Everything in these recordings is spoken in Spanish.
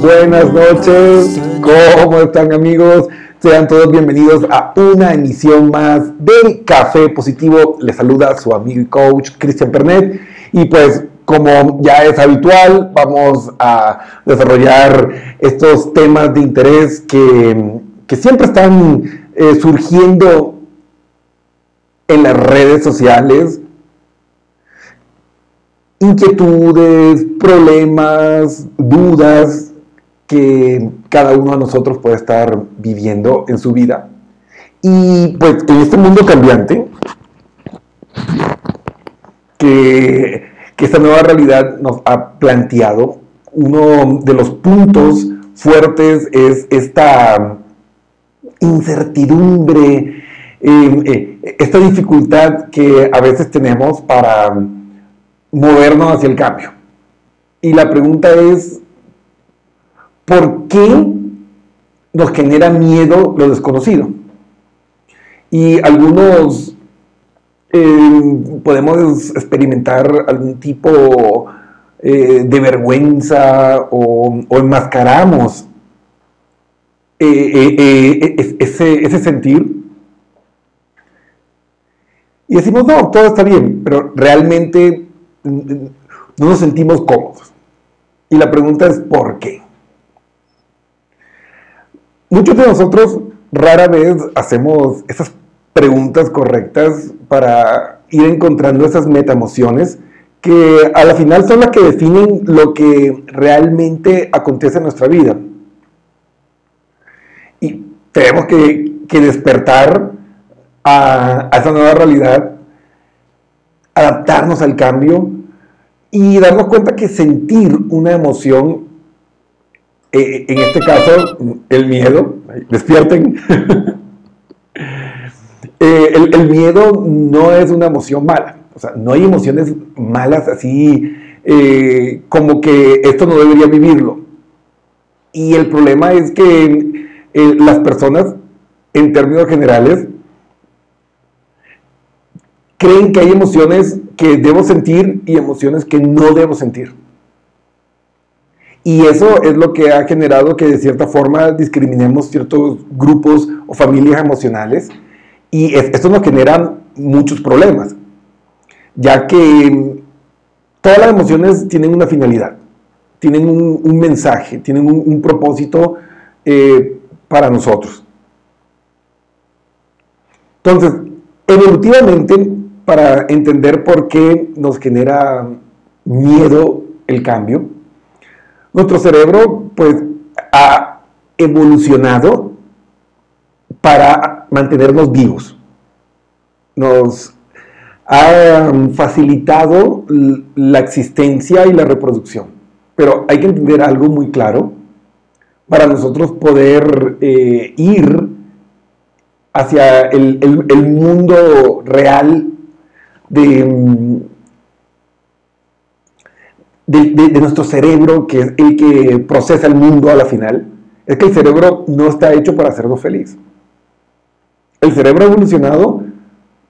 buenas noches. ¿Cómo están amigos? Sean todos bienvenidos a una emisión más del Café Positivo. Les saluda su amigo y coach Cristian Pernet. Y pues como ya es habitual, vamos a desarrollar estos temas de interés que, que siempre están eh, surgiendo en las redes sociales, inquietudes, problemas, dudas que cada uno de nosotros puede estar viviendo en su vida. Y pues en este mundo cambiante, que, que esta nueva realidad nos ha planteado, uno de los puntos fuertes es esta incertidumbre, eh, eh, esta dificultad que a veces tenemos para movernos hacia el cambio. Y la pregunta es, ¿por qué nos genera miedo lo desconocido? Y algunos eh, podemos experimentar algún tipo eh, de vergüenza o, enmascaramos eh, ese, ese sentir. Y decimos, no, todo está bien, pero realmente no nos sentimos cómodos. Y la pregunta es ¿por qué? Muchos de nosotros rara vez hacemos esas preguntas correctas para ir encontrando esas metaemociones que a la final son las que definen lo que realmente acontece en nuestra vida. Y tenemos que, despertar a, a esa nueva realidad adaptarnos al cambio y darnos cuenta que sentir una emoción, eh, en este caso el miedo, despierten, eh, el, miedo no es una emoción mala, o sea, no hay emociones malas así eh, como que esto no debería vivirlo. Y el problema es que las personas, en términos generales, creen que hay emociones que debo sentir y emociones que no debo sentir. Y eso es lo que ha generado que de cierta forma discriminemos ciertos grupos o familias emocionales. Y esto nos genera muchos problemas, ya que todas las emociones tienen una finalidad, tienen un, mensaje, tienen un, propósito eh, para nosotros. Entonces, evolutivamente, para entender por qué nos genera miedo el cambio. Nuestro cerebro, pues, ha evolucionado para mantenernos vivos. Nos ha facilitado la existencia y la reproducción. Pero hay que entender algo muy claro para nosotros poder eh, ir hacia el mundo real de, de, nuestro cerebro, que es el que procesa el mundo a la final, es que el cerebro no está hecho para hacernos feliz. El cerebro ha evolucionado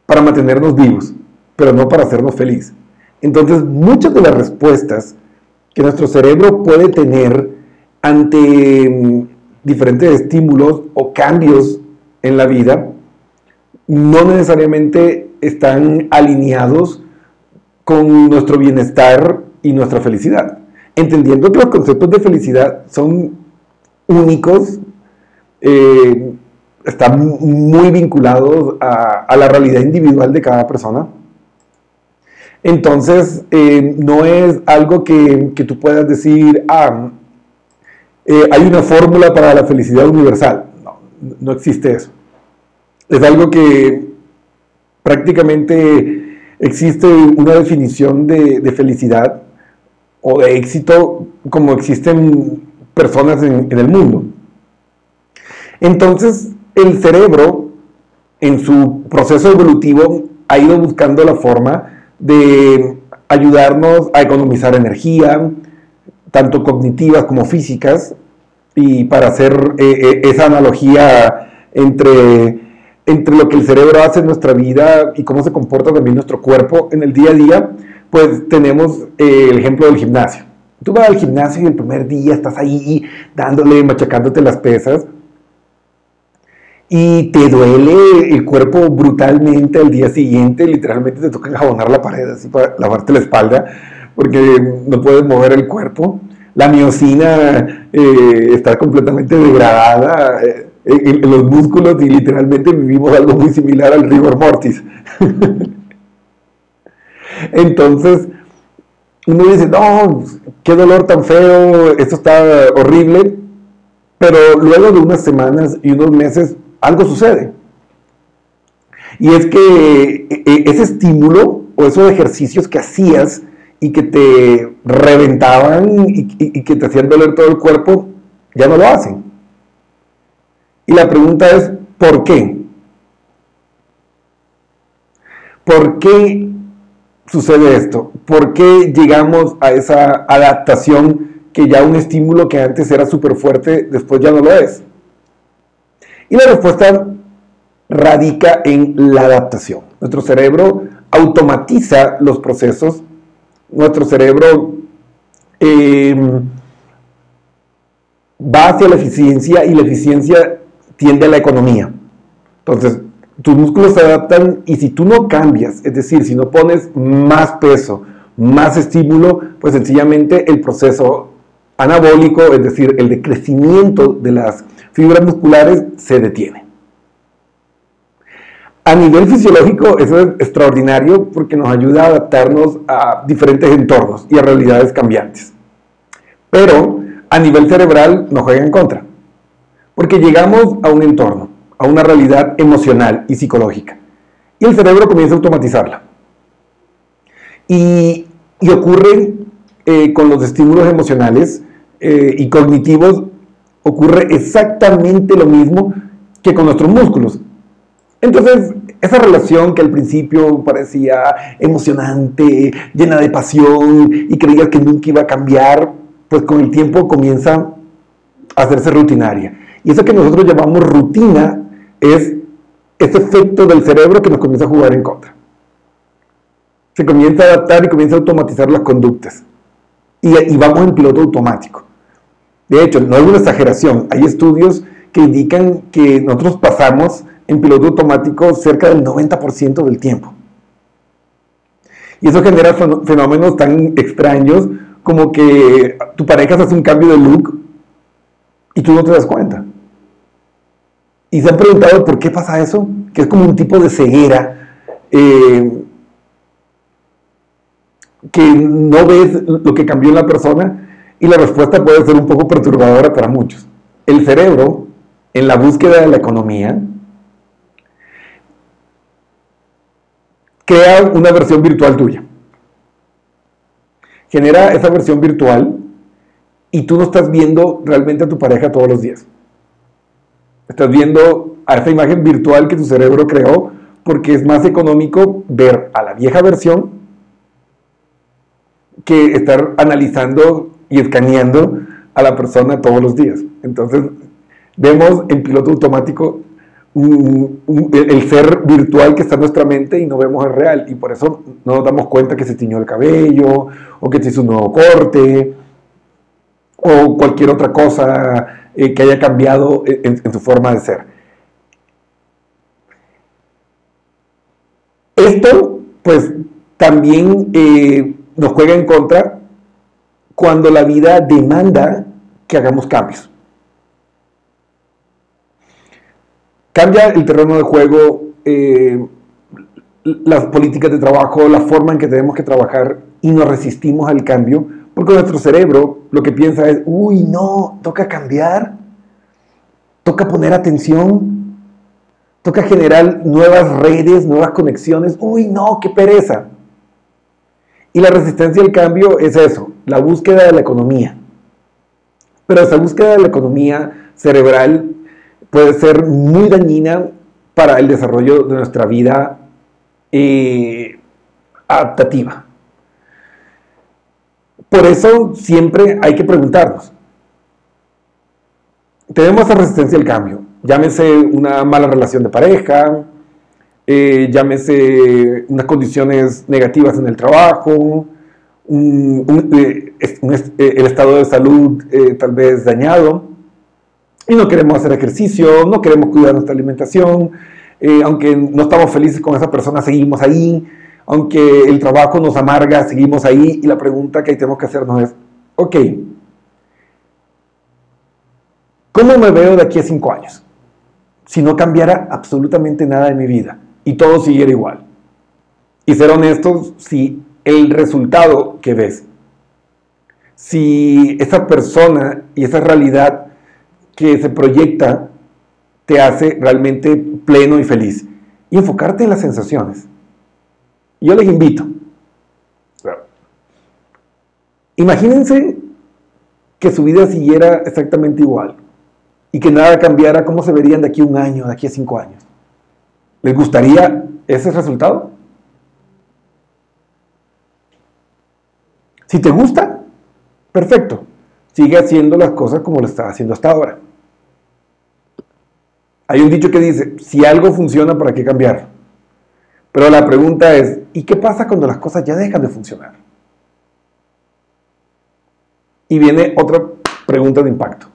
para mantenernos vivos, pero no para hacernos feliz. Entonces, muchas de las respuestas que nuestro cerebro puede tener ante mm, diferentes estímulos o cambios en la vida, no necesariamente están alineados con nuestro bienestar y nuestra felicidad. Entendiendo que los conceptos de felicidad son únicos, eh, están muy vinculados a, la realidad individual de cada persona. Entonces, eh, no es algo que, tú puedas decir, ah, eh, hay una fórmula para la felicidad universal. No, no existe eso. Es algo que prácticamente existe una definición de, felicidad o de éxito como existen personas en, el mundo. Entonces, el cerebro, en su proceso evolutivo, ha ido buscando la forma de ayudarnos a economizar energía, tanto cognitivas como físicas, y para hacer eh, eh, esa analogía entre entre lo que el cerebro hace en nuestra vida y cómo se comporta también nuestro cuerpo en el día a día, pues tenemos eh, el ejemplo del gimnasio. Tú vas al gimnasio y el primer día estás ahí dándole, machacándote las pesas y te duele el cuerpo brutalmente al día siguiente, literalmente te toca enjabonar la pared así para lavarte la espalda porque no puedes mover el cuerpo. La miocina eh, está completamente degradada eh, en, en, los músculos y literalmente vivimos algo muy similar al rigor mortis. Entonces, uno dice, no, qué dolor tan feo, esto está horrible, pero luego de unas semanas y unos meses algo sucede. Y es que e, e, ese estímulo o esos ejercicios que hacías y que te reventaban y, que te hacían doler todo el cuerpo, ya no lo hacen. Y la pregunta es, ¿por qué? ¿Por qué sucede esto? ¿Por qué llegamos a esa adaptación que ya un estímulo que antes era súper fuerte, después ya no lo es? Y la respuesta radica en la adaptación. Nuestro cerebro automatiza los procesos, nuestro cerebro em, va hacia la eficiencia y la eficiencia tiende a la economía. Entonces, tus músculos se adaptan y si tú no cambias, es decir, si no pones más peso, más estímulo, pues sencillamente el proceso anabólico, es decir, el de crecimiento de las fibras musculares se detiene. A nivel fisiológico, eso es extraordinario porque nos ayuda a adaptarnos a diferentes entornos y a realidades cambiantes. Pero a nivel cerebral nos juega en contra, porque llegamos a un entorno, a una realidad emocional y psicológica, y el cerebro comienza a automatizarla. Y, ocurre eh, con los estímulos emocionales eh, y cognitivos ocurre exactamente lo mismo que con nuestros músculos. Entonces, esa relación que al principio parecía emocionante, llena de pasión y creías que nunca iba a cambiar, pues con el tiempo comienza a hacerse rutinaria. Y eso que nosotros llamamos rutina es ese efecto del cerebro que nos comienza a jugar en contra. Se comienza a adaptar y comienza a automatizar las conductas. Y, y vamos en piloto automático. De hecho, no es una exageración, hay estudios que indican que nosotros pasamos en piloto automático cerca del 90% del tiempo. Y eso genera fenómenos tan extraños como que tu pareja hace un cambio de look y tú no te das cuenta. Y se han preguntado por qué pasa eso, que es como un tipo de ceguera, eh, que no ves lo que cambió en la persona y la respuesta puede ser un poco perturbadora para muchos. El cerebro, en la búsqueda de la economía, crea una versión virtual tuya. Genera esa versión virtual y tú no estás viendo realmente a tu pareja todos los días. Estás viendo a esa imagen virtual que tu cerebro creó porque es más económico ver a la vieja versión que estar analizando y escaneando a la persona todos los días. Entonces, vemos en piloto automático el, ser virtual que está en nuestra mente y no vemos el real. Y por eso no nos damos cuenta que se tiñó el cabello, o que se hizo un nuevo corte, o cualquier otra cosa eh, que haya cambiado en, su forma de ser. Esto, pues, también eh, nos juega en contra cuando la vida demanda que hagamos cambios. Cambia el terreno de juego, eh, las políticas de trabajo, la forma en que tenemos que trabajar y nos resistimos al cambio, porque nuestro cerebro lo que piensa es, uy, no, toca cambiar, toca poner atención, toca generar nuevas redes, nuevas conexiones, uy, no, qué pereza. Y la resistencia al cambio es eso, la búsqueda de la economía. Pero esa búsqueda de la economía cerebral puede ser muy dañina para el desarrollo de nuestra vida eh, adaptativa. Por eso siempre hay que preguntarnos, tenemos resistencia al cambio, llámese una mala relación de pareja, eh, llámese unas condiciones negativas en el trabajo, eh, el estado de salud tal vez dañado y no queremos hacer ejercicio, no queremos cuidar nuestra alimentación, aunque no estamos felices con esa persona, seguimos ahí, aunque el trabajo nos amarga, seguimos ahí y la pregunta que tenemos que hacernos es, ok, ¿cómo me veo de aquí a cinco años? Si no cambiara absolutamente nada de mi vida y todo siguiera igual. Y ser honestos, si el resultado que ves, si esa persona y esa realidad que se proyecta te hace realmente pleno y feliz. Y enfocarte en las sensaciones. Yo les invito. Imagínense que su vida siguiera exactamente igual y que nada cambiara, ¿cómo se verían de aquí a un año, de aquí a cinco años? ¿Les gustaría ese resultado? Si te gusta, perfecto. Sigue haciendo las cosas como lo estás haciendo hasta ahora. Hay un dicho que dice, si algo funciona, ¿para qué cambiar? Pero la pregunta es, ¿y qué pasa cuando las cosas ya dejan de funcionar? Y viene otra pregunta de impacto.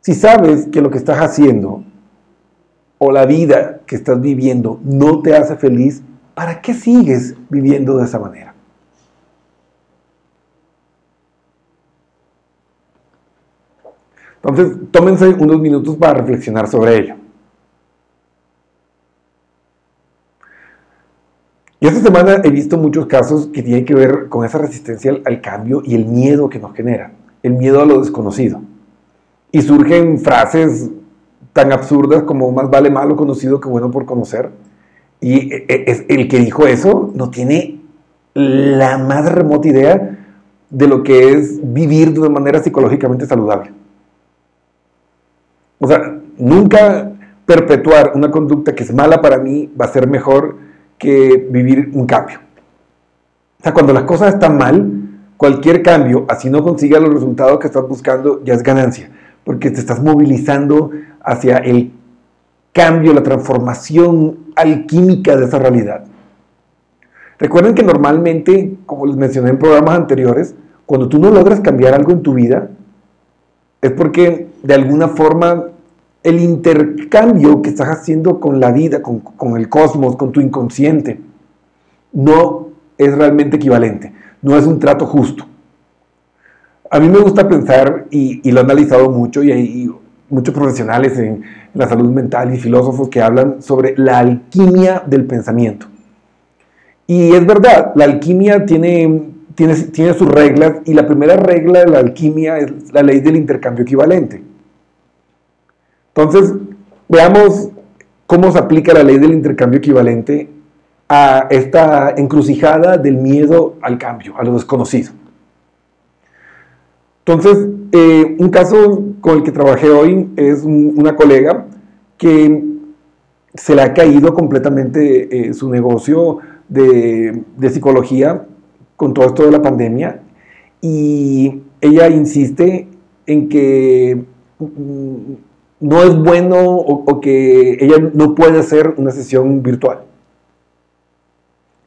Si sabes que lo que estás haciendo o la vida que estás viviendo no te hace feliz, ¿para qué sigues viviendo de esa manera? Entonces, tómense unos minutos para reflexionar sobre ello. Y esta semana he visto muchos casos que tienen que ver con esa resistencia al, cambio y el miedo que nos genera, el miedo a lo desconocido. Y surgen frases tan absurdas como más vale malo conocido que bueno por conocer. Y e, e, el que dijo eso no tiene la más remota idea de lo que es vivir de una manera psicológicamente saludable. O sea, nunca perpetuar una conducta que es mala para mí va a ser mejor que vivir un cambio. O sea, cuando las cosas están mal, cualquier cambio, así no consiga los resultados que estás buscando, ya es ganancia, porque te estás movilizando hacia el cambio, la transformación alquímica de esa realidad. Recuerden que normalmente, como les mencioné en programas anteriores, cuando tú no logras cambiar algo en tu vida, es porque de alguna forma el intercambio que estás haciendo con la vida, con, el cosmos, con tu inconsciente, no es realmente equivalente, no es un trato justo. A mí me gusta pensar, y, lo he analizado mucho, y hay muchos profesionales en, la salud mental y filósofos que hablan sobre la alquimia del pensamiento. Y es verdad, la alquimia tiene, tiene, tiene sus reglas, y la primera regla de la alquimia es la ley del intercambio equivalente. Entonces, veamos cómo se aplica la ley del intercambio equivalente a esta encrucijada del miedo al cambio, a lo desconocido. Entonces, eh, un caso con el que trabajé hoy es una colega que se le ha caído completamente eh, su negocio de, de, psicología con todo esto de la pandemia y ella insiste en que mm, no es bueno o, que ella no puede hacer una sesión virtual.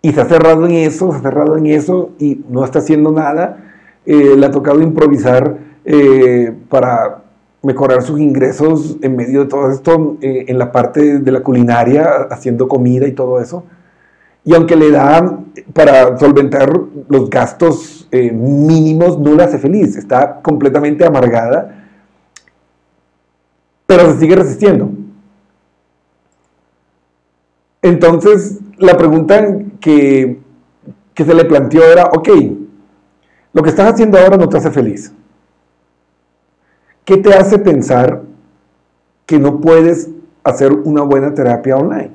Y se ha cerrado en eso, se ha cerrado en eso y no está haciendo nada. Eh, le ha tocado improvisar eh, para mejorar sus ingresos en medio de todo esto, eh, en la parte de la culinaria, haciendo comida y todo eso. Y aunque le da para solventar los gastos mínimos, no la hace feliz, está completamente amargada pero se sigue resistiendo. Entonces, la pregunta que, se le planteó era, ok, lo que estás haciendo ahora no te hace feliz. ¿Qué te hace pensar que no puedes hacer una buena terapia online?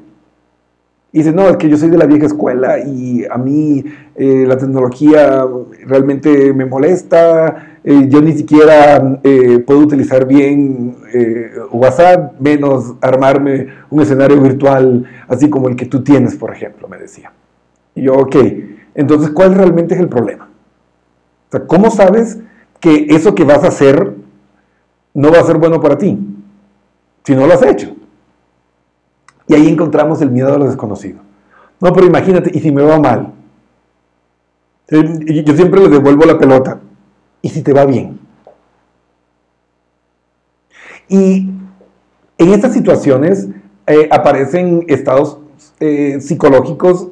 Y dice, no, es que yo soy de la vieja escuela y a mí eh, la tecnología realmente me molesta, eh, yo ni siquiera eh, puedo utilizar bien WhatsApp, menos armarme un escenario virtual así como el que tú tienes, por ejemplo, me decía. Y yo, ok, entonces, ¿cuál realmente es el problema? O sea, ¿cómo sabes que eso que vas a hacer no va a ser bueno para ti? Si no lo has hecho. Y ahí encontramos el miedo a lo desconocido. No, pero imagínate, ¿y si me va mal? Eh, yo siempre le devuelvo la pelota. ¿Y si te va bien? Y en estas situaciones eh, aparecen estados eh, psicológicos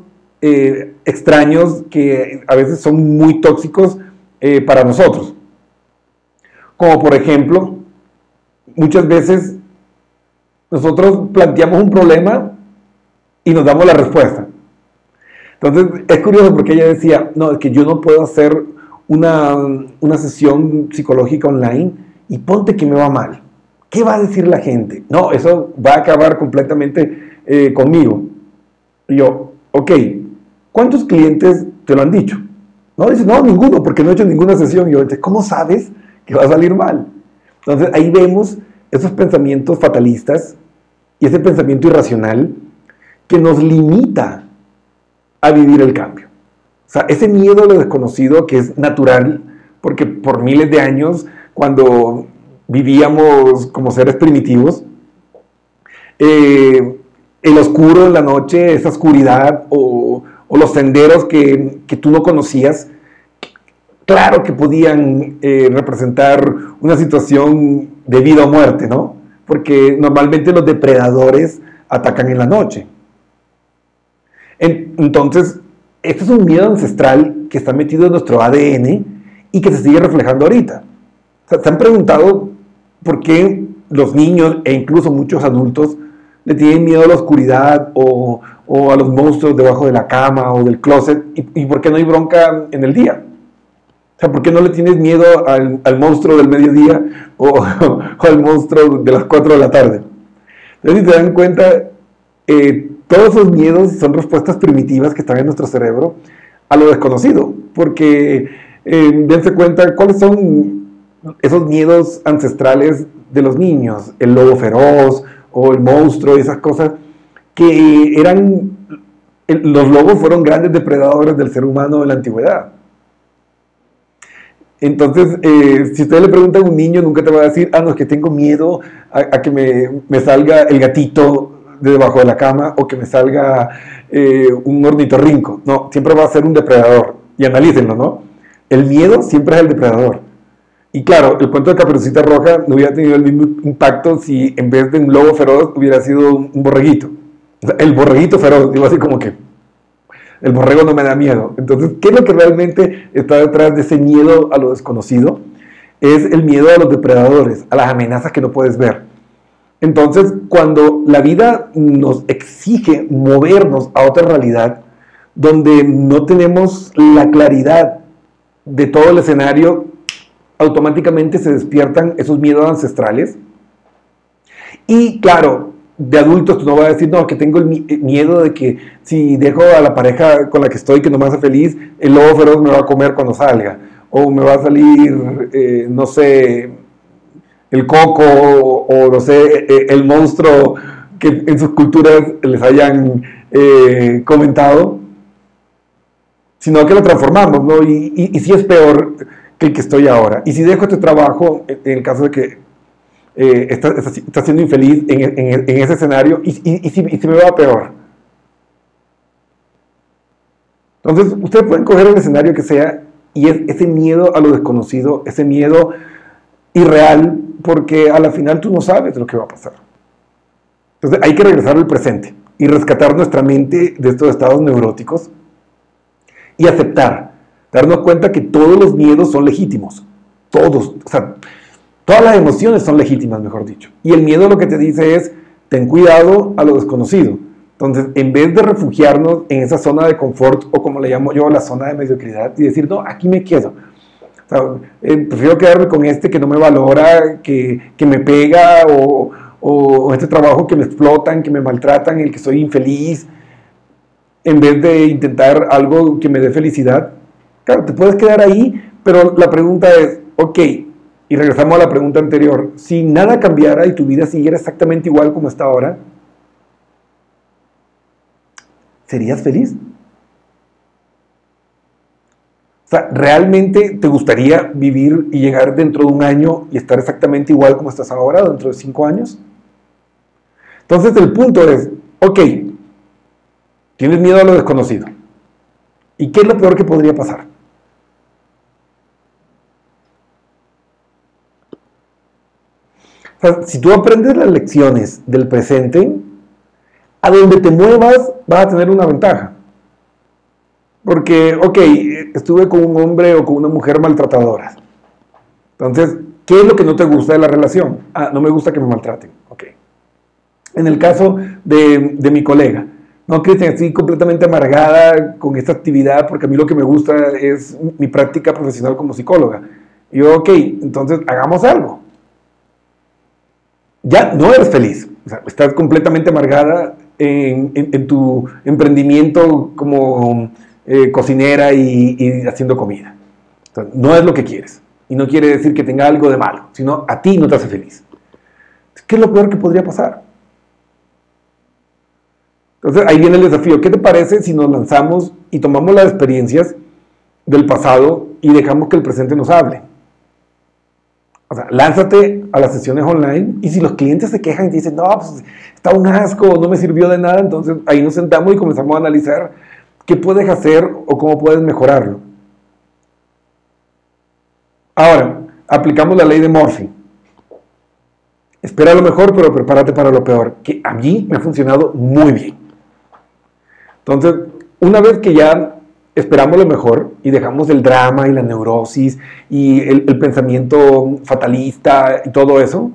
extraños que a veces son muy tóxicos para nosotros. Como por ejemplo, muchas veces nosotros planteamos un problema y nos damos la respuesta. Entonces, es curioso porque ella decía, no, es que yo no puedo hacer una, sesión psicológica online y ponte que me va mal. ¿Qué va a decir la gente? No, eso va a acabar completamente eh, conmigo. Y yo, ok, ¿cuántos clientes te lo han dicho? No, dice, no, ninguno, porque no he hecho ninguna sesión. Y yo, ¿cómo sabes que va a salir mal? Entonces, ahí vemos esos pensamientos fatalistas y ese pensamiento irracional que nos limita a vivir el cambio. O sea, ese miedo a lo desconocido que es natural, porque por miles de años, cuando vivíamos como seres primitivos, eh, el oscuro en la noche, esa oscuridad o, los senderos que, tú no conocías, claro que podían eh, representar una situación de vida o muerte, ¿no? Porque normalmente los depredadores atacan en la noche. Entonces, este es un miedo ancestral que está metido en nuestro ADN y que se sigue reflejando ahorita. ¿Se han preguntado por qué los niños e incluso muchos adultos le tienen miedo a la oscuridad o, a los monstruos debajo de la cama o del closet? ¿Y, por qué no hay bronca en el día? O sea, ¿por qué no le tienes miedo al, monstruo del mediodía o, al monstruo de las 4 de la tarde? Entonces, si se dan cuenta, eh, todos esos miedos son respuestas primitivas que están en nuestro cerebro a lo desconocido, porque eh, dense cuenta cuáles son esos miedos ancestrales de los niños, el lobo feroz o el monstruo esas cosas, que eran, los lobos fueron grandes depredadores del ser humano en la antigüedad. Entonces, eh, si usted le pregunta a un niño, nunca te va a decir, ah, no, es que tengo miedo a, que me, salga el gatito de debajo de la cama o que me salga eh, un ornitorrinco. No, siempre va a ser un depredador. Y analícenlo, ¿no? El miedo siempre es el depredador. Y claro, el cuento de Caperucita Roja no hubiera tenido el mismo impacto si en vez de un lobo feroz hubiera sido un, borreguito. el borreguito feroz, digo así como que el borrego no me da miedo. Entonces, ¿qué es lo que realmente está detrás de ese miedo a lo desconocido? Es el miedo a los depredadores, a las amenazas que no puedes ver. Entonces, cuando la vida nos exige movernos a otra realidad, donde no tenemos la claridad de todo el escenario, automáticamente se despiertan esos miedos ancestrales. Y claro, de adultos tú no vas a decir, no, que tengo el miedo de que si dejo a la pareja con la que estoy, que no me hace feliz, el lobo feroz me va a comer cuando salga. O me va a salir, eh, no sé, el coco o, no sé, e, e, el monstruo que en sus culturas les hayan eh, comentado, sino que lo transformamos, ¿no? Y, si es peor que el que estoy ahora. Y si dejo este trabajo, en el caso de que eh, está, siendo infeliz en, ese escenario, y, si, si, me va peor. Entonces, ustedes pueden coger el escenario que sea y es ese miedo a lo desconocido, ese miedo irreal, porque a la final tú no sabes lo que va a pasar. Entonces hay que regresar al presente y rescatar nuestra mente de estos estados neuróticos y aceptar, darnos cuenta que todos los miedos son legítimos, todos, todas las emociones son legítimas, mejor dicho. Y el miedo lo que te dice es, ten cuidado a lo desconocido. Entonces, en vez de refugiarnos en esa zona de confort o como le llamo yo, la zona de mediocridad y decir, no, aquí me quedo, eh, prefiero quedarme con este que no me valora, que, me pega, o, o, este trabajo que me explotan, que me maltratan, el que soy infeliz, en vez de intentar algo que me dé felicidad. Claro, te puedes quedar ahí, pero la pregunta es, ok, y regresamos a la pregunta anterior, si nada cambiara y tu vida siguiera exactamente igual como está ahora, ¿serías feliz? O sea, ¿realmente te gustaría vivir y llegar dentro de un año y estar exactamente igual como estás ahora, dentro de cinco años? Entonces el punto es, ok, tienes miedo a lo desconocido. ¿Y qué es lo peor que podría pasar? O sea, si tú aprendes las lecciones del presente, a donde te muevas vas a tener una ventaja. Porque, ok, estuve con un hombre o con una mujer maltratadoras. Entonces, ¿qué es lo que no te gusta de la relación? Ah, no me gusta que me maltraten. Ok. En el caso de, mi colega, no, Cristian, estoy completamente amargada con esta actividad porque a mí lo que me gusta es mi práctica profesional como psicóloga. Y yo, ok, entonces hagamos algo. Ya no eres feliz, o sea, estás completamente amargada en, tu emprendimiento como eh, cocinera y, haciendo comida. no es lo que quieres. Y no quiere decir que tenga algo de malo, sino a ti no te hace feliz. ¿Qué es lo peor que podría pasar? Entonces ahí viene el desafío. ¿Qué te parece si nos lanzamos y tomamos las experiencias del pasado y dejamos que el presente nos hable? O sea, lánzate a las sesiones online y si los clientes se quejan y dicen, no, pues está un asco, no me sirvió de nada, entonces ahí nos sentamos y comenzamos a analizar qué puedes hacer o cómo puedes mejorarlo. Ahora, aplicamos la ley de Murphy. Espera lo mejor, pero prepárate para lo peor, que a mí me ha funcionado muy bien. Entonces, una vez que ya esperamos lo mejor y dejamos el drama y la neurosis y el, pensamiento fatalista y todo eso,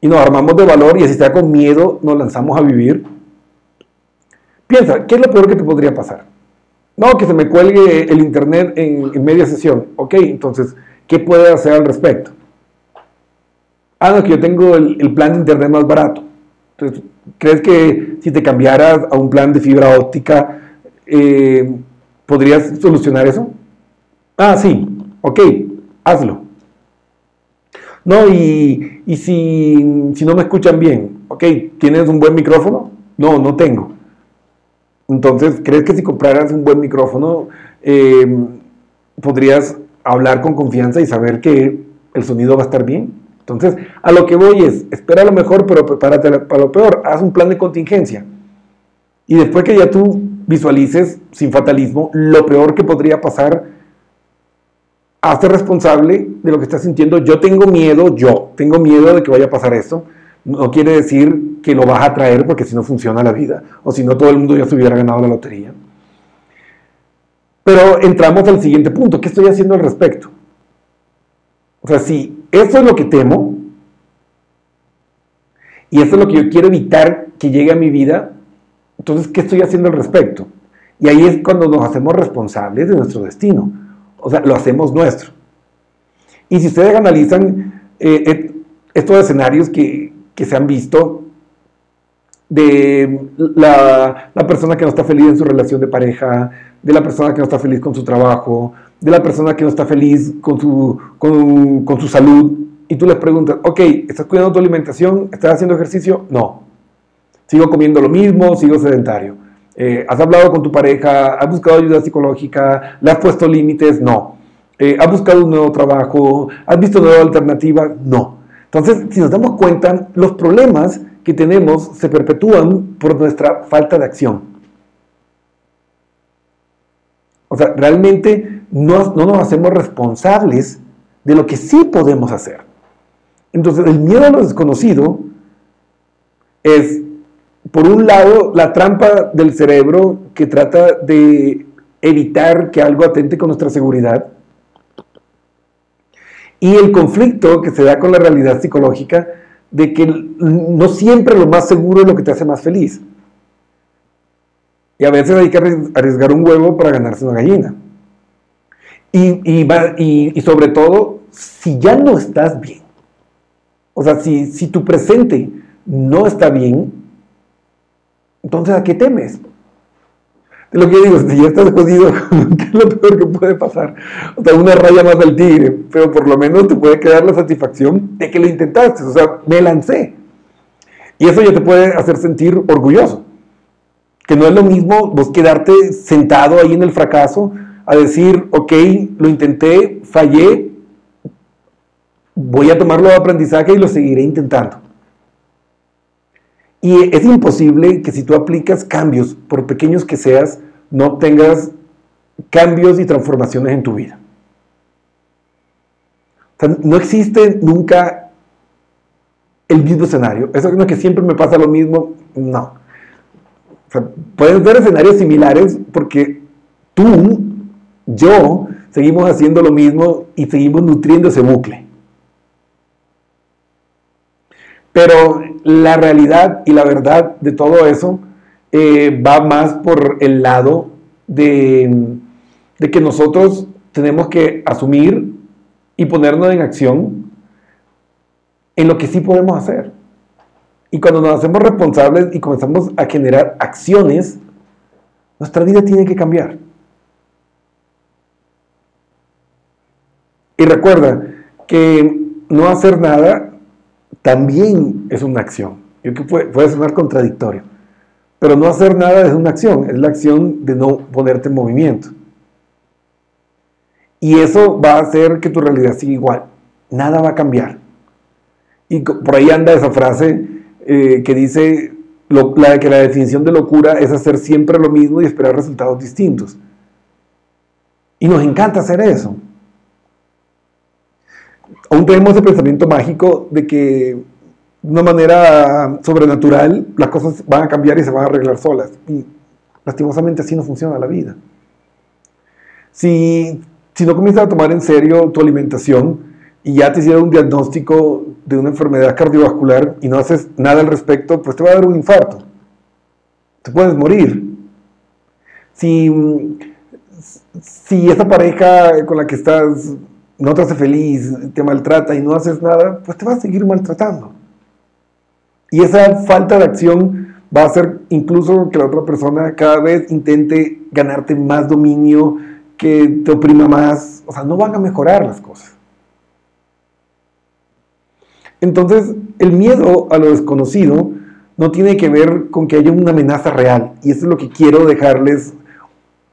y nos armamos de valor y así está con miedo nos lanzamos a vivir, piensa, ¿qué es lo peor que te podría pasar? No, que se me cuelgue el internet en, media sesión. Ok, entonces, ¿qué puedes hacer al respecto? Ah, no, que yo tengo el, plan de internet más barato. Entonces, ¿crees que si te cambiaras a un plan de fibra óptica, eh, ¿Podrías solucionar eso? Ah, sí, ok, hazlo. No, y, si, no me escuchan bien, ok, ¿tienes un buen micrófono? No, no tengo. Entonces, ¿crees que si compraras un buen micrófono, em, podrías hablar con confianza y saber que el sonido va a estar bien? Entonces, a lo que voy es, espera lo mejor, pero prepárate para lo peor, haz un plan de contingencia. Y después que ya tú visualices, sin fatalismo, lo peor que podría pasar, hazte responsable de lo que estás sintiendo. Yo tengo miedo, yo tengo miedo de que vaya a pasar esto. No quiere decir que lo vas a traer porque si no funciona la vida, o si no todo el mundo ya se hubiera ganado la lotería. Pero entramos al siguiente punto, ¿qué estoy haciendo al respecto? O sea, si esto es lo que temo, y esto es lo que yo quiero evitar que llegue a mi vida, entonces, ¿qué estoy haciendo al respecto? Y ahí es cuando nos hacemos responsables de nuestro destino. O sea, lo hacemos nuestro. Y si ustedes analizan eh, eh, estos escenarios que, se han visto de la, persona que no está feliz en su relación de pareja, de la persona que no está feliz con su trabajo, de la persona que no está feliz con su, con, con su salud, y tú les preguntas, ok, ¿estás cuidando tu alimentación? ¿Estás haciendo ejercicio? No. Sigo comiendo lo mismo, sigo sedentario. Eh, ¿Has hablado con tu pareja? ¿Has buscado ayuda psicológica? ¿Le has puesto límites? No. Eh, ¿Has buscado un nuevo trabajo? ¿Has visto nuevas alternativas? No. Entonces, si nos damos cuenta, los problemas que tenemos se perpetúan por nuestra falta de acción. O sea, realmente no, no nos hacemos responsables de lo que sí podemos hacer. Entonces, el miedo a lo desconocido es por un lado, la trampa del cerebro que trata de evitar que algo atente con nuestra seguridad y el conflicto que se da con la realidad psicológica de que no siempre lo más seguro es lo que te hace más feliz. Y a veces hay que arriesgar un huevo para ganarse una gallina. Y, sobre todo, si ya no estás bien, o sea, si, si tu presente no está bien, entonces, ¿a qué temes? Lo que digo, si ya estás jodido, ¿qué es lo peor que puede pasar? O sea, una raya más al tigre, pero por lo menos te puede quedar la satisfacción de que lo intentaste, o sea, me lancé. Y eso ya te puede hacer sentir orgulloso. Que no es lo mismo vos quedarte sentado ahí en el fracaso a decir, ok, lo intenté, fallé, voy a tomarlo de aprendizaje y lo seguiré intentando. Y es imposible que si tú aplicas cambios, por pequeños que seas, no tengas cambios y transformaciones en tu vida. no existe nunca el mismo escenario. Eso no es que siempre me pasa lo mismo, no. pueden ser escenarios similares porque tú, yo, seguimos haciendo lo mismo y seguimos nutriendo ese bucle. Pero la realidad y la verdad de todo eso eh, va más por el lado de, que nosotros tenemos que asumir y ponernos en acción en lo que sí podemos hacer. Y cuando nos hacemos responsables y comenzamos a generar acciones, nuestra vida tiene que cambiar. Y recuerda que no hacer nada también es una acción. Yo que puede, puede sonar contradictorio. Pero no hacer nada es una acción, es la acción de no ponerte en movimiento. Y eso va a hacer que tu realidad siga igual. Nada va a cambiar. Y por ahí anda esa frase eh, que dice que la definición de locura es hacer siempre lo mismo y esperar resultados distintos. Y nos encanta hacer eso. Aún tenemos el pensamiento mágico de que de una manera sobrenatural las cosas van a cambiar y se van a arreglar solas. Y lastimosamente así no funciona la vida. Si, si no comienzas a tomar en serio tu alimentación y ya te hicieron un diagnóstico de una enfermedad cardiovascular y no haces nada al respecto, pues te va a dar un infarto. Te puedes morir. Si, si esa pareja con la que estás no te hace feliz, te maltrata y no haces nada, pues te va a seguir maltratando. Y esa falta de acción va a hacer incluso que la otra persona cada vez intente ganarte más dominio, que te oprima más. O sea, no van a mejorar las cosas. Entonces, el miedo a lo desconocido no tiene que ver con que haya una amenaza real. Y eso es lo que quiero dejarles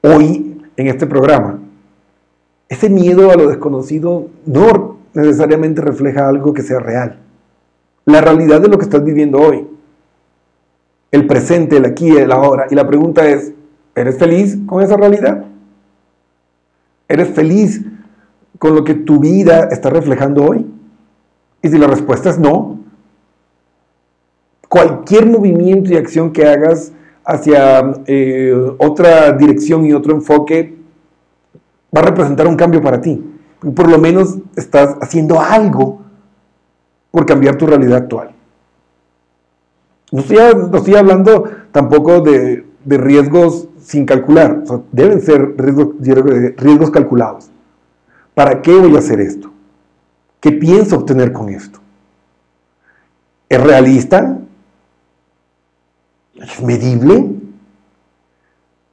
hoy en este programa. Ese miedo a lo desconocido no necesariamente refleja algo que sea real la realidad de lo que estás viviendo hoy. El presente, el aquí, el ahora. Y la pregunta es, ¿eres feliz con esa realidad? ¿Eres feliz con lo que tu vida está reflejando hoy? Y si la respuesta es no, cualquier movimiento y acción que hagas hacia eh, otra dirección y otro enfoque va a representar un cambio para ti. Por lo menos estás haciendo algo por cambiar tu realidad actual. No estoy, hablando tampoco de, riesgos sin calcular, deben ser riesgos, riesgos calculados. ¿Para qué voy a hacer esto? ¿Qué pienso obtener con esto? ¿Es realista? ¿Es medible?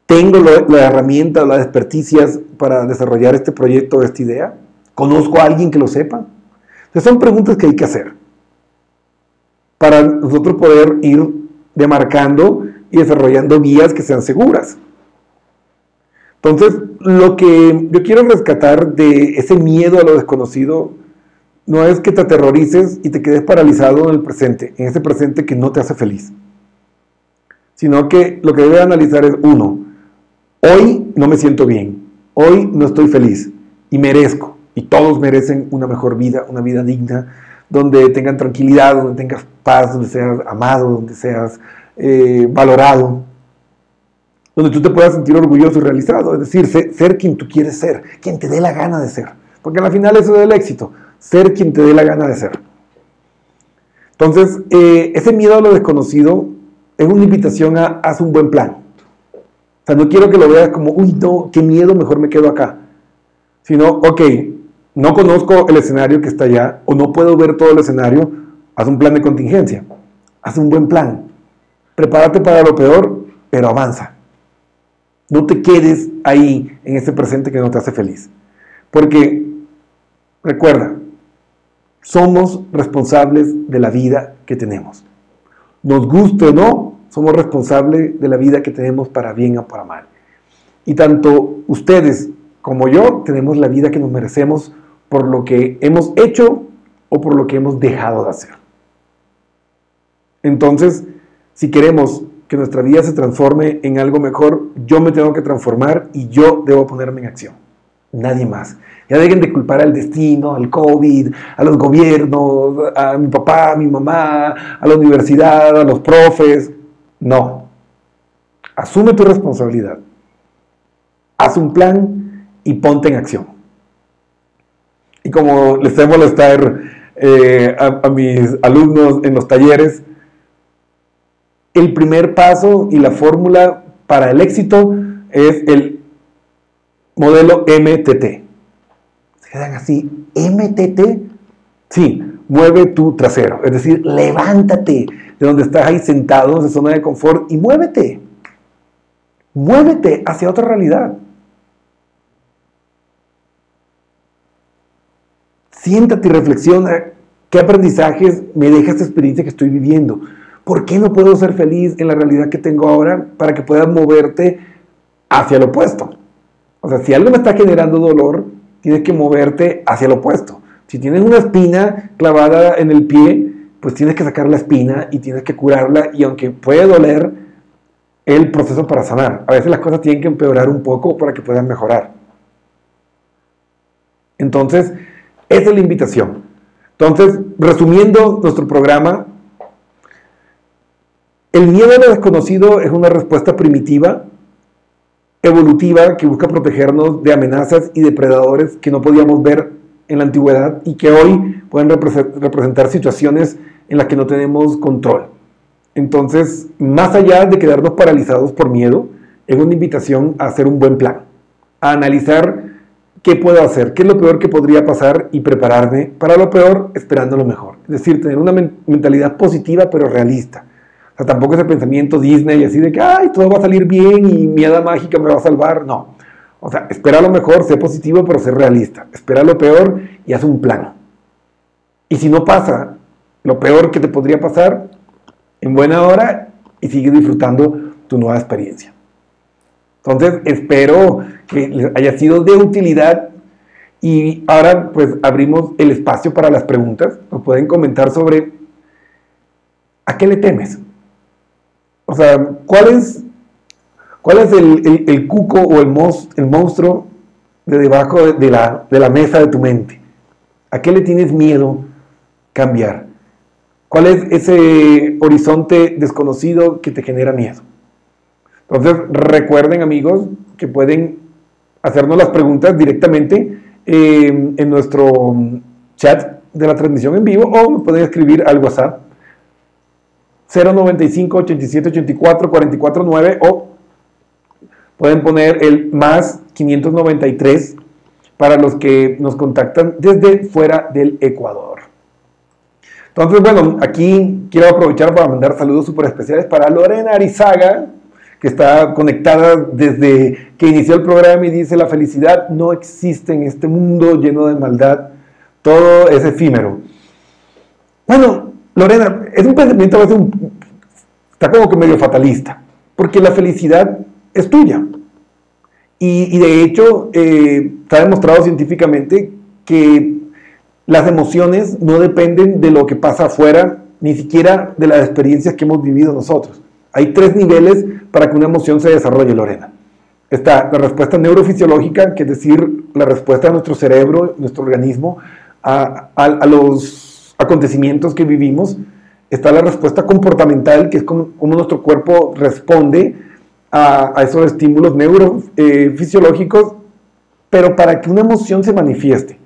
¿Tengo la herramienta, las experticias para desarrollar este proyecto esta idea? ¿Conozco a alguien que lo sepa? Son preguntas que hay que hacer para nosotros poder ir demarcando y desarrollando vías que sean seguras. Entonces, lo que yo quiero rescatar de ese miedo a lo desconocido no es que te aterrorices y te quedes paralizado en el presente, en ese presente que no te hace feliz, sino que lo que debes analizar es, uno, hoy no me siento bien, hoy no estoy feliz y merezco y todos merecen una mejor vida, una vida digna, donde tengan tranquilidad, donde tengas paz, donde seas amado, donde seas eh, valorado, donde tú te puedas sentir orgulloso y realizado, es decir, ser, quien tú quieres ser, quien te dé la gana de ser, porque al final eso es el éxito, ser quien te dé la gana de ser. Entonces, eh, ese miedo a lo desconocido es una invitación a haz un buen plan. O sea, no quiero que lo veas como, uy, no, qué miedo, mejor me quedo acá. Sino, ok, no conozco el escenario que está allá o no puedo ver todo el escenario, haz un plan de contingencia, haz un buen plan. Prepárate para lo peor, pero avanza. No te quedes ahí en ese presente que no te hace feliz. Porque, recuerda, somos responsables de la vida que tenemos. Nos guste o no, somos responsables de la vida que tenemos para bien o para mal. Y tanto ustedes como yo tenemos la vida que nos merecemos por lo que hemos hecho o por lo que hemos dejado de hacer. Entonces, si queremos que nuestra vida se transforme en algo mejor, yo me tengo que transformar y yo debo ponerme en acción. Nadie más. Ya dejen de culpar al destino, al COVID, a los gobiernos, a mi papá, a mi mamá, a la universidad, a los profes. No. Asume tu responsabilidad. Haz un plan y ponte en acción. Y como les sé molestar eh, a, mis alumnos en los talleres, el primer paso y la fórmula para el éxito es el modelo MTT. Se quedan así, MTT. Sí, mueve tu trasero, es decir, levántate de donde estás ahí sentado en zona de confort y muévete. Muévete hacia otra realidad. Siéntate y reflexiona qué aprendizajes me deja esta experiencia que estoy viviendo. ¿Por qué no puedo ser feliz en la realidad que tengo ahora para que puedas moverte hacia lo opuesto? O sea, si algo me está generando dolor, tienes que moverte hacia lo opuesto. Si tienes una espina clavada en el pie, pues tienes que sacar la espina y tienes que curarla y aunque puede doler, el proceso para sanar. A veces las cosas tienen que empeorar un poco para que puedan mejorar. Entonces, esa es la invitación. Entonces, resumiendo nuestro programa, el miedo a lo desconocido es una respuesta primitiva, evolutiva, que busca protegernos de amenazas y depredadores que no podíamos ver en la antigüedad y que hoy pueden representar situaciones en las que no tenemos control. Entonces, más allá de quedarnos paralizados por miedo, es una invitación a hacer un buen plan, a analizar qué puedo hacer, qué es lo peor que podría pasar y prepararme para lo peor esperando lo mejor. Es decir, tener una mentalidad positiva pero realista sea, tampoco ese pensamiento Disney así de que, ay, todo va a salir bien y mi hada mágica me va a salvar. No. O sea, espera lo mejor, sé positivo, pero sé realista. Espera lo peor y haz un plan. Y si no pasa lo peor que te podría pasar, en buena hora y sigue disfrutando tu nueva experiencia. Entonces, espero que haya sido de utilidad y ahora pues abrimos el espacio para las preguntas. Nos pueden comentar sobre ¿a qué le temes? O sea, ¿cuál es, cuál es el, cuco o el, el monstruo de debajo de la, de la mesa de tu mente? ¿A qué le tienes miedo cambiar? ¿Cuál es ese horizonte desconocido que te genera miedo? Entonces, recuerden amigos que pueden hacernos las preguntas directamente eh, en nuestro chat de la transmisión en vivo o pueden escribir al WhatsApp 095 87 84 44 9 o pueden poner el más 593 para los que nos contactan desde fuera del Ecuador. Entonces, bueno, aquí quiero aprovechar para mandar saludos súper especiales para Lorena Arizaga, que está conectada desde que inició el programa y dice, la felicidad no existe en este mundo lleno de maldad, todo es efímero. Bueno, Lorena, es un pensamiento a veces está como que medio fatalista, porque la felicidad es tuya. Y, de hecho, eh, está demostrado científicamente que las emociones no dependen de lo que pasa afuera, ni siquiera de las experiencias que hemos vivido nosotros. Hay tres niveles para que una emoción se desarrolle, Lorena. Está la respuesta neurofisiológica, que es decir, la respuesta de nuestro cerebro, nuestro organismo, a, los acontecimientos que vivimos, está la respuesta comportamental, que es como, nuestro cuerpo responde a, esos estímulos neurofisiológicos, pero para que una emoción se manifieste,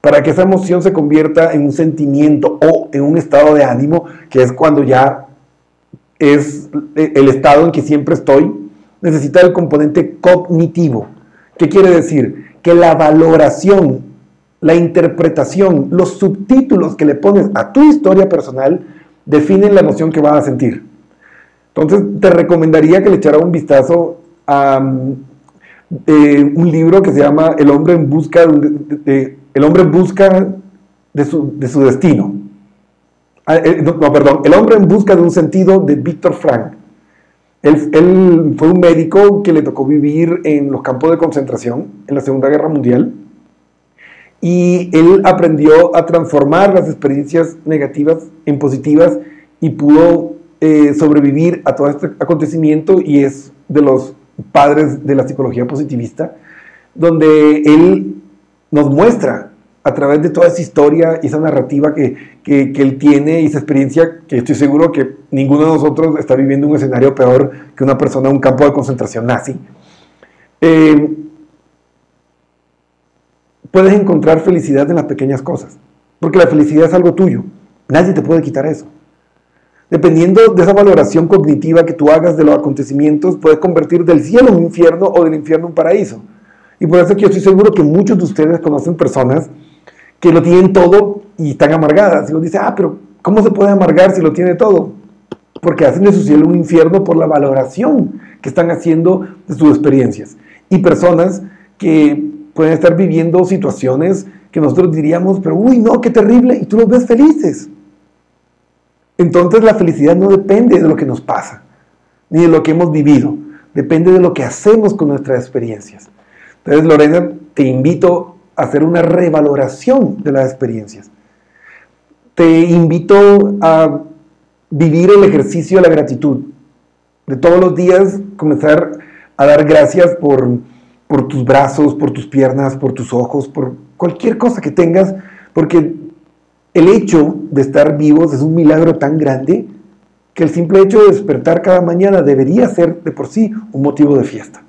para que esa emoción se convierta en un sentimiento o en un estado de ánimo, que es cuando ya es el estado en que siempre estoy, necesita el componente cognitivo. ¿Qué quiere decir? Que la valoración la interpretación, los subtítulos que le pones a tu historia personal definen la emoción que vas a sentir. Entonces, te recomendaría que le echara un vistazo a eh, un libro que se llama El hombre en busca de, el hombre busca de su, destino. Ah, eh, no, perdón, El hombre en busca de un sentido de Víctor Frank. Él, él, fue un médico que le tocó vivir en los campos de concentración en la Segunda Guerra Mundial y él aprendió a transformar las experiencias negativas en positivas y pudo eh, sobrevivir a todo este acontecimiento y es de los padres de la psicología positivista, donde él nos muestra a través de toda esa historia y esa narrativa que, él tiene y esa experiencia que estoy seguro que ninguno de nosotros está viviendo un escenario peor que una persona en un campo de concentración nazi. Eh, puedes encontrar felicidad en las pequeñas cosas, porque la felicidad es algo tuyo, nadie te puede quitar eso. Dependiendo de esa valoración cognitiva que tú hagas de los acontecimientos, puedes convertir del cielo un infierno o del infierno un paraíso. Y por eso que yo estoy seguro que muchos de ustedes conocen personas que lo tienen todo y están amargadas. Y uno dice, ah, pero ¿cómo se puede amargar si lo tiene todo? Porque hacen de su cielo un infierno por la valoración que están haciendo de sus experiencias. Y personas que pueden estar viviendo situaciones que nosotros diríamos, pero uy, no, qué terrible, y tú los ves felices. Entonces la felicidad no depende de lo que nos pasa, ni de lo que hemos vivido, depende de lo que hacemos con nuestras experiencias. Entonces, Lorena, te invito hacer una revaloración de las experiencias. Te invito a vivir el ejercicio de la gratitud. De todos los días comenzar a dar gracias por, por tus brazos, por tus piernas, por tus ojos, por cualquier cosa que tengas, porque el hecho de estar vivos es un milagro tan grande que el simple hecho de despertar cada mañana debería ser de por sí un motivo de fiesta.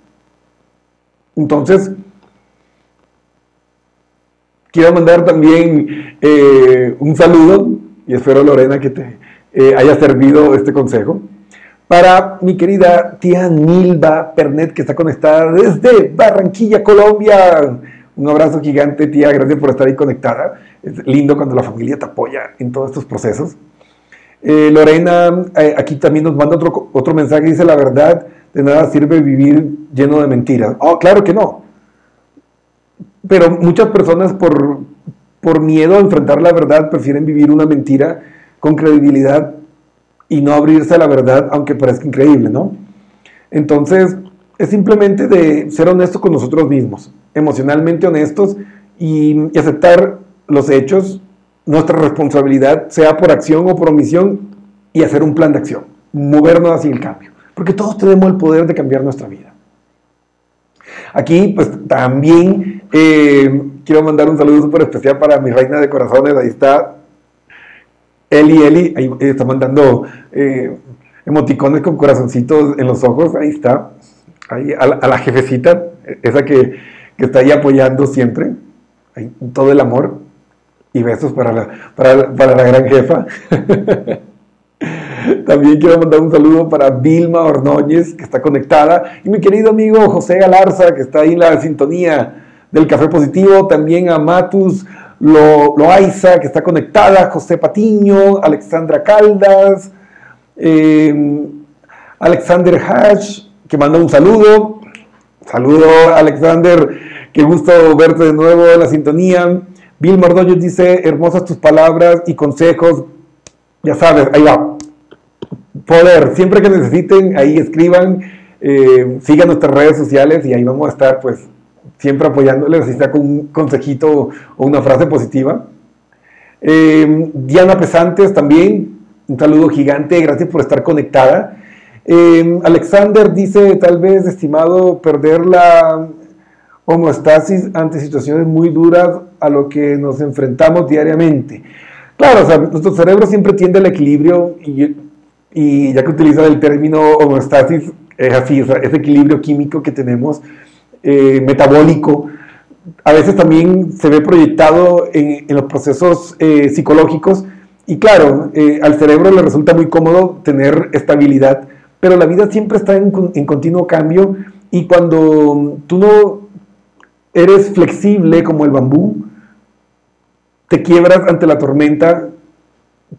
Entonces, quiero mandar también eh, un saludo, y espero Lorena que te eh, haya servido este consejo, para mi querida tía Nilva Pernet, que está conectada desde Barranquilla, Colombia. Un abrazo gigante, tía, gracias por estar ahí conectada. Es lindo cuando la familia te apoya en todos estos procesos. Eh, Lorena, aquí también nos manda otro, otro mensaje, dice la verdad de nada sirve vivir lleno de mentiras. Oh, claro que no. Pero muchas personas por, por miedo a enfrentar la verdad prefieren vivir una mentira con credibilidad y no abrirse a la verdad, aunque parezca increíble, ¿no? Entonces, es simplemente de ser honestos con nosotros mismos, emocionalmente honestos y, y aceptar los hechos, nuestra responsabilidad, sea por acción o por omisión, y hacer un plan de acción, movernos hacia el cambio porque todos tenemos el poder de cambiar nuestra vida. Aquí, pues también quiero mandar un saludo súper especial para mi reina de corazones. Ahí está Eli, Eli, ahí está mandando eh, emoticones con corazoncitos en los ojos. Ahí está. A, la, jefecita, esa que, está ahí apoyando siempre. Ahí, todo el amor y besos para la, para la gran jefa. También quiero mandar un saludo para Vilma Ordóñez, que está conectada, y mi querido amigo José Galarza, que está ahí en la sintonía del Café Positivo, también a Matus Loaiza, que está conectada, José Patiño, Alexandra Caldas, eh, Alexander Hash, que manda un saludo. Saludo, Alexander, qué gusto verte de nuevo en la sintonía. Vilma Ordóñez dice, hermosas tus palabras y consejos. Ya sabes, ahí va poder. Siempre que necesiten, ahí escriban, eh, sigan nuestras redes sociales y ahí vamos a estar, pues, siempre apoyándoles, así está con un consejito o una frase positiva. Eh, Diana Pesantes también, un saludo gigante, gracias por estar conectada. Eh, Alexander dice, tal vez, estimado, perder la homostasis ante situaciones muy duras a lo que nos enfrentamos diariamente. Claro, o sea, nuestro cerebro siempre tiende al equilibrio y ya que utiliza el término homeostasis, es así, ese equilibrio químico que tenemos, eh, metabólico, a veces también se ve proyectado en, los procesos eh, psicológicos. Y claro, eh, al cerebro le resulta muy cómodo tener estabilidad, pero la vida siempre está en, en continuo cambio y cuando tú no eres flexible como el bambú, te quiebras ante la tormenta,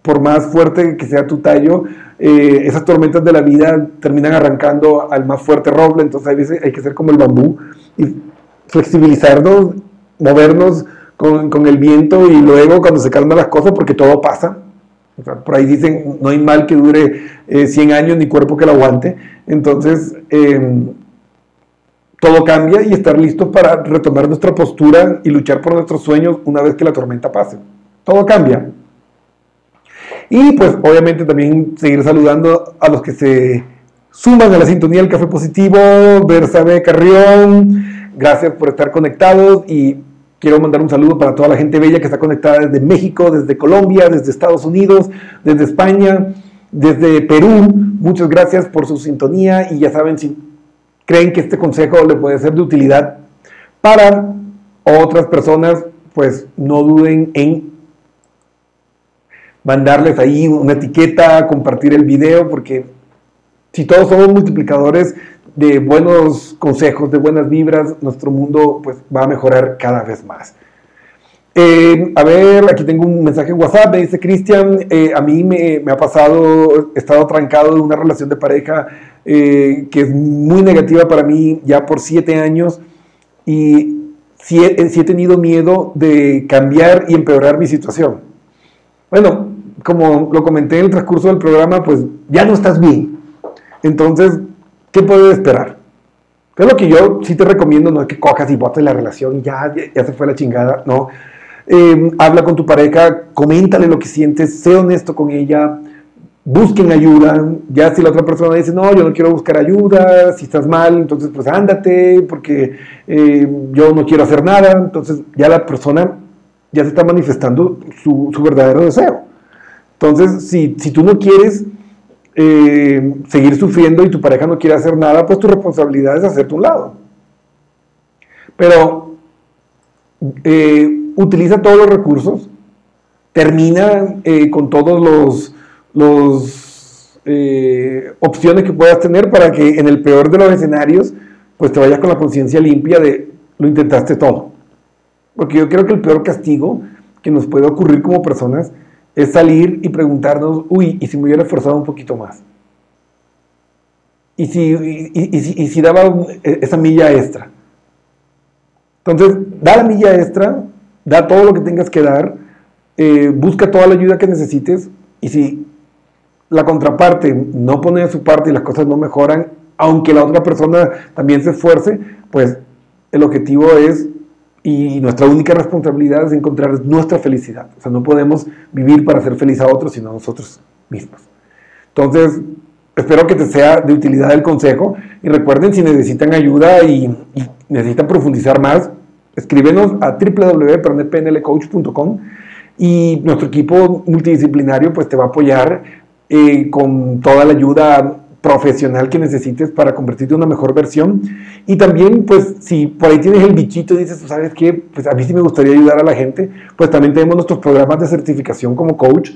por más fuerte que sea tu tallo, eh, esas tormentas de la vida terminan arrancando al más fuerte roble, entonces hay veces hay que ser como el bambú y flexibilizarnos, movernos con, el viento y luego cuando se calman las cosas, porque todo pasa. por ahí dicen, no hay mal que dure 100 eh, años ni cuerpo que lo aguante. Entonces, em, todo cambia y estar listos para retomar nuestra postura y luchar por nuestros sueños una vez que la tormenta pase. Todo cambia. Y pues obviamente también seguir saludando a los que se suman a la sintonía del Café Positivo, Bersabe Carrión, gracias por estar conectados y Quiero mandar un saludo para toda la gente bella que está conectada desde México, desde Colombia, desde Estados Unidos, desde España, desde Perú. Muchas gracias por su sintonía y ya saben, si creen que este consejo le puede ser de utilidad para otras personas, pues no duden en mandarles ahí una etiqueta, compartir el video, porque si todos somos multiplicadores de buenos consejos, de buenas vibras, nuestro mundo pues va a mejorar cada vez más. Eh, a ver, aquí tengo un mensaje en WhatsApp, me dice Cristian, eh, a mí me, ha pasado, he estado trancado de una relación de pareja eh, que es muy negativa para mí ya por siete años y sí he tenido miedo de cambiar y empeorar mi situación. Bueno, como lo comenté en el transcurso del programa, pues ya no estás bien. Entonces, ¿qué puedes esperar? Es lo que yo sí te recomiendo, no es que cojas y botes la relación y ya, ya, se fue la chingada, no. Eh, habla con tu pareja, coméntale lo que sientes, sé honesto con ella, busquen ayuda. Ya si la otra persona dice, no, yo no quiero buscar ayuda, si estás mal, entonces pues ándate, porque eh, yo no quiero hacer nada. Entonces ya la persona ya se está manifestando su, su verdadero deseo. Entonces, si, tú no quieres eh, seguir sufriendo y tu pareja no quiere hacer nada, pues tu responsabilidad es hacerte un lado. Pero eh, utiliza todos los recursos, termina eh, con todos los, los opciones que puedas tener para que en el peor de los escenarios, pues te vayas con la conciencia limpia de lo intentaste todo. Porque yo creo que el peor castigo que nos puede ocurrir como personas es salir y preguntarnos, uy, ¿y si me hubiera esforzado un poquito más? ¿Y si, y, daba e, esa milla extra? Entonces, da la milla extra, da todo lo que tengas que dar, eh, busca toda la ayuda que necesites y si la contraparte no pone de su parte y las cosas no mejoran, aunque la otra persona también se esfuerce, pues el objetivo es y nuestra única responsabilidad es encontrar nuestra felicidad. O sea, no podemos vivir para hacer feliz a otros, sino a nosotros mismos. Entonces, espero que te sea de utilidad el consejo. Y recuerden, si necesitan ayuda y, necesitan profundizar más, escríbenos a www.pnlcoach.com y nuestro equipo multidisciplinario pues te va a apoyar eh, con toda la ayuda profesional que necesites para convertirte en una mejor versión. Y también, pues, si por ahí tienes el bichito y dices, ¿sabes qué? Pues a mí sí me gustaría ayudar a la gente, pues también tenemos nuestros programas de certificación como coach,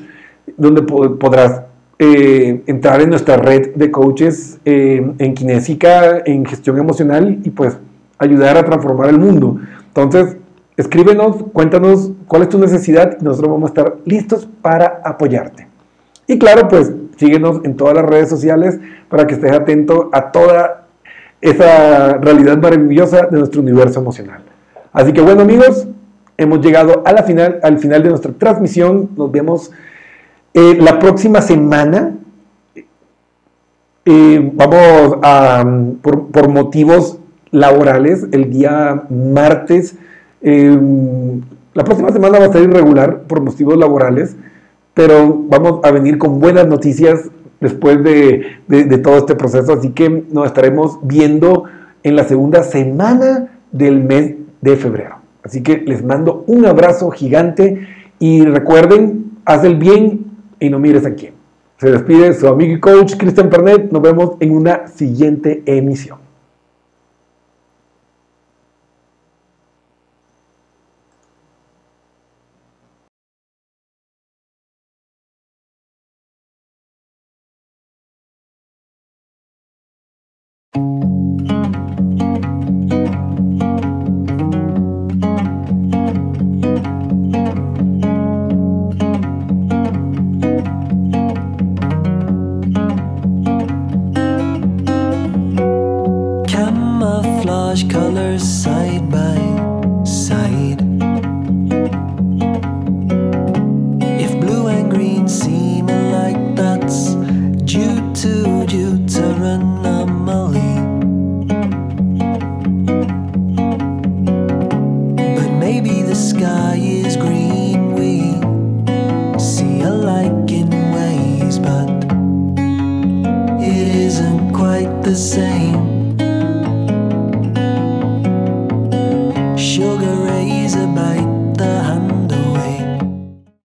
donde podrás eh, entrar en nuestra red de coaches eh, en kinésica, en gestión emocional y pues ayudar a transformar el mundo. Entonces, escríbenos, cuéntanos cuál es tu necesidad y nosotros vamos a estar listos para apoyarte. Y claro, pues síguenos en todas las redes sociales para que estés atento a toda esa realidad maravillosa de nuestro universo emocional. Así que bueno amigos, hemos llegado a final, al final de nuestra transmisión. Nos vemos eh, la próxima semana. Eh, vamos a, por, por, motivos laborales, el día martes. Eh, la próxima semana va a ser irregular por motivos laborales pero vamos a venir con buenas noticias después de, todo este proceso, así que nos estaremos viendo en la segunda semana del mes de febrero. Así que les mando un abrazo gigante y recuerden, haz el bien y no mires a quién. Se despide su amigo y coach Cristian Pernet. Nos vemos en una siguiente emisión.